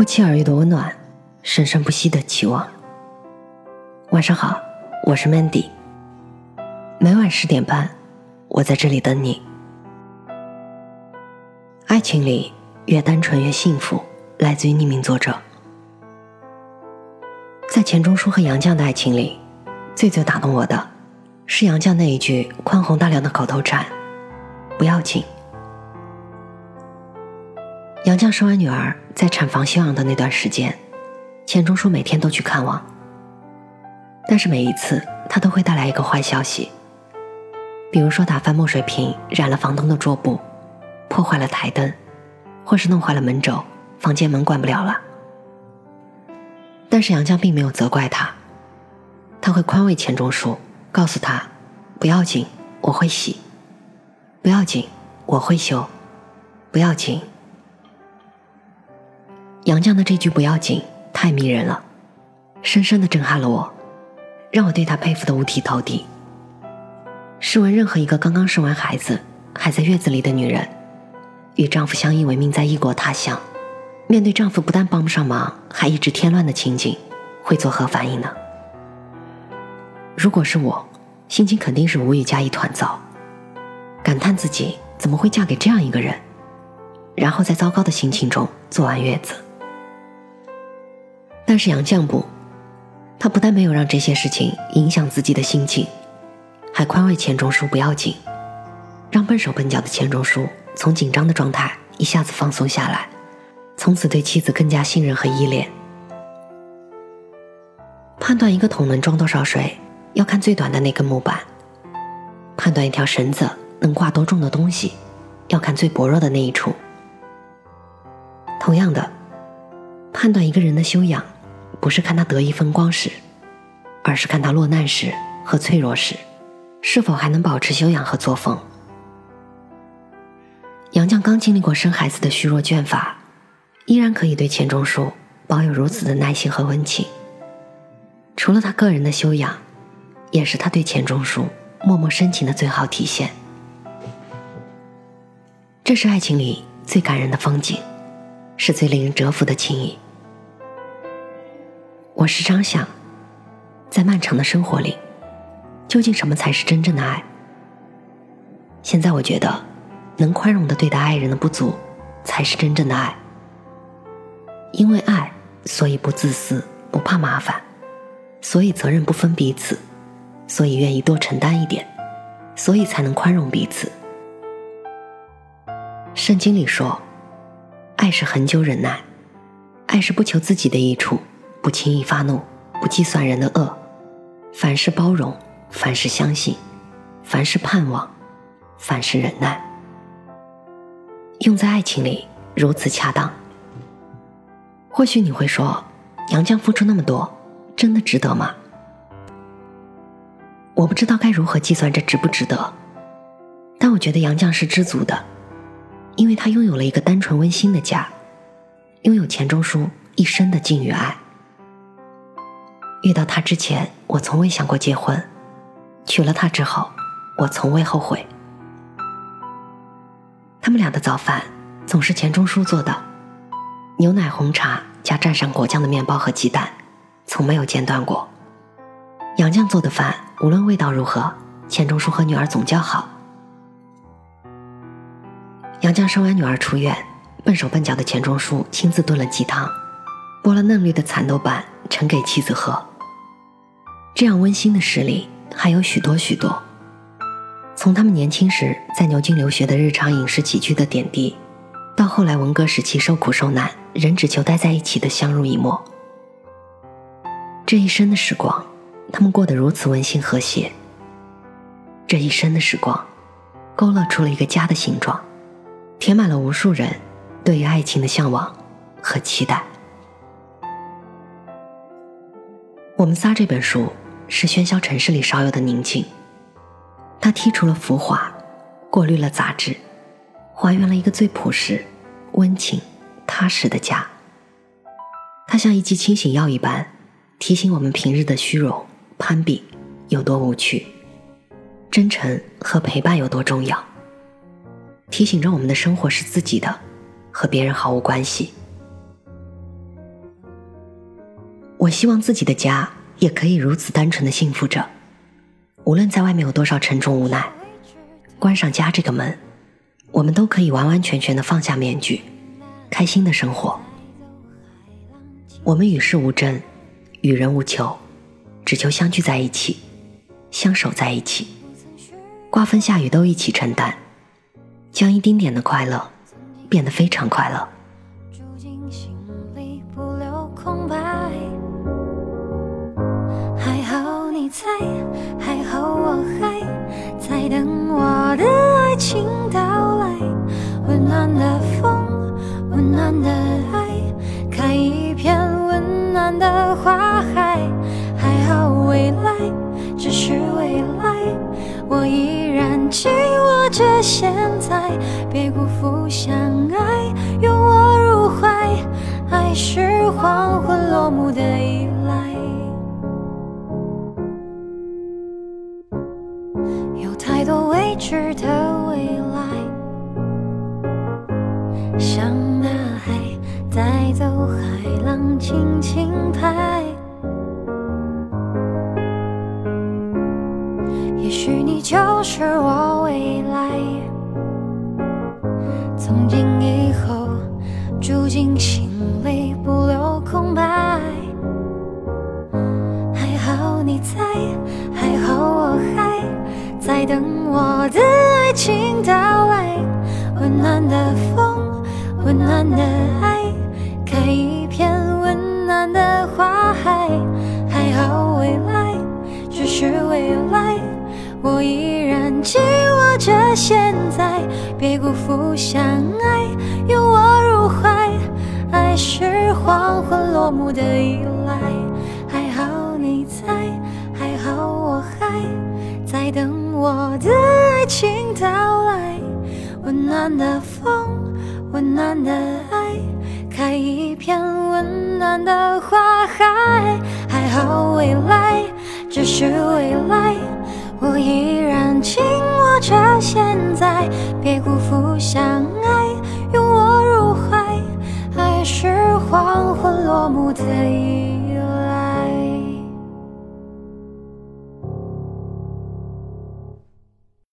不期而遇的温暖，生生不息的期望。晚上好，我是 Mandy。每晚十点半，我在这里等你。爱情里越单纯越幸福，来自于匿名作者。在钱钟书和杨绛的爱情里，最最打动我的，是杨绛那一句宽宏大量的口头禅：“不要紧。”杨绛生完女儿，在产房休养的那段时间，钱钟书每天都去看望。但是每一次，他都会带来一个坏消息，比如说打翻墨水瓶，染了房东的桌布，破坏了台灯，或是弄坏了门轴，房间门关不了了。但是杨绛并没有责怪他，他会宽慰钱钟书，告诉他：“不要紧，我会洗；不要紧，我会修；不要紧。”杨绛的这句“不要紧”太迷人了，深深的震撼了我，让我对他佩服的五体投地。试问，任何一个刚刚生完孩子还在月子里的女人，与丈夫相依为命在异国他乡，面对丈夫不但帮不上忙，还一直添乱的情景，会作何反应呢？如果是我，心情肯定是无语加一团糟，感叹自己怎么会嫁给这样一个人，然后在糟糕的心情中坐完月子。但是杨绛不，他不但没有让这些事情影响自己的心情，还宽慰钱钟书不要紧，让笨手笨脚的钱钟书从紧张的状态一下子放松下来，从此对妻子更加信任和依恋。判断一个桶能装多少水，要看最短的那根木板；判断一条绳子能挂多重的东西，要看最薄弱的那一处。同样的，判断一个人的修养。不是看他得意风光时，而是看他落难时和脆弱时，是否还能保持修养和作风。杨绛刚经历过生孩子的虚弱倦乏，依然可以对钱钟书保有如此的耐心和温情。除了他个人的修养，也是他对钱钟书默默深情的最好体现。这是爱情里最感人的风景，是最令人折服的情谊。我时常想，在漫长的生活里，究竟什么才是真正的爱？现在我觉得，能宽容的对待爱人的不足，才是真正的爱。因为爱，所以不自私，不怕麻烦，所以责任不分彼此，所以愿意多承担一点，所以才能宽容彼此。圣经里说，爱是恒久忍耐，爱是不求自己的益处。不轻易发怒，不计算人的恶，凡事包容，凡事相信，凡事盼望，凡事忍耐。用在爱情里如此恰当。或许你会说，杨绛付出那么多，真的值得吗？我不知道该如何计算这值不值得，但我觉得杨绛是知足的，因为他拥有了一个单纯温馨的家，拥有钱钟书一生的敬与爱。遇到他之前，我从未想过结婚；娶了她之后，我从未后悔。他们俩的早饭总是钱钟书做的，牛奶、红茶加蘸上果酱的面包和鸡蛋，从没有间断过。杨绛做的饭无论味道如何，钱钟书和女儿总叫好。杨绛生完女儿出院，笨手笨脚的钱钟书亲自炖了鸡汤，剥了嫩绿的蚕豆瓣盛给妻子喝。这样温馨的事例还有许多许多。从他们年轻时在牛津留学的日常饮食起居的点滴，到后来文革时期受苦受难仍只求待在一起的相濡以沫，这一生的时光，他们过得如此温馨和谐。这一生的时光，勾勒出了一个家的形状，填满了无数人对于爱情的向往和期待。我们仨这本书是喧嚣城市里少有的宁静，它剔除了浮华，过滤了杂质，还原了一个最朴实、温情、踏实的家。它像一剂清醒药一般，提醒我们平日的虚荣、攀比有多无趣，真诚和陪伴有多重要，提醒着我们的生活是自己的，和别人毫无关系。我希望自己的家也可以如此单纯的幸福着，无论在外面有多少沉重无奈，关上家这个门，我们都可以完完全全的放下面具，开心的生活。我们与世无争，与人无求，只求相聚在一起，相守在一起，刮风下雨都一起承担，将一丁点的快乐变得非常快乐。住进心里不，等我的爱情到来。温暖的风，温暖的爱，开一片温暖的花海。还好未来只是未来，我依然紧握着现在，别辜负相爱，像大海带走海浪，轻轻拍。也许你就是我未来，从今以后住进心里，不留空白。还好你在，还好我还在等。我的爱情到来，温暖的风，温暖的爱，开一片温暖的花海。还好未来只是未来，我依然紧握着现在，别辜负相爱，拥我入怀。爱是黄昏落幕的依赖，还好你在，还好我还在等。我的爱情到来，温暖的风，温暖的爱，开一片温暖的花海。还好未来只是未来，我依然紧握着现在，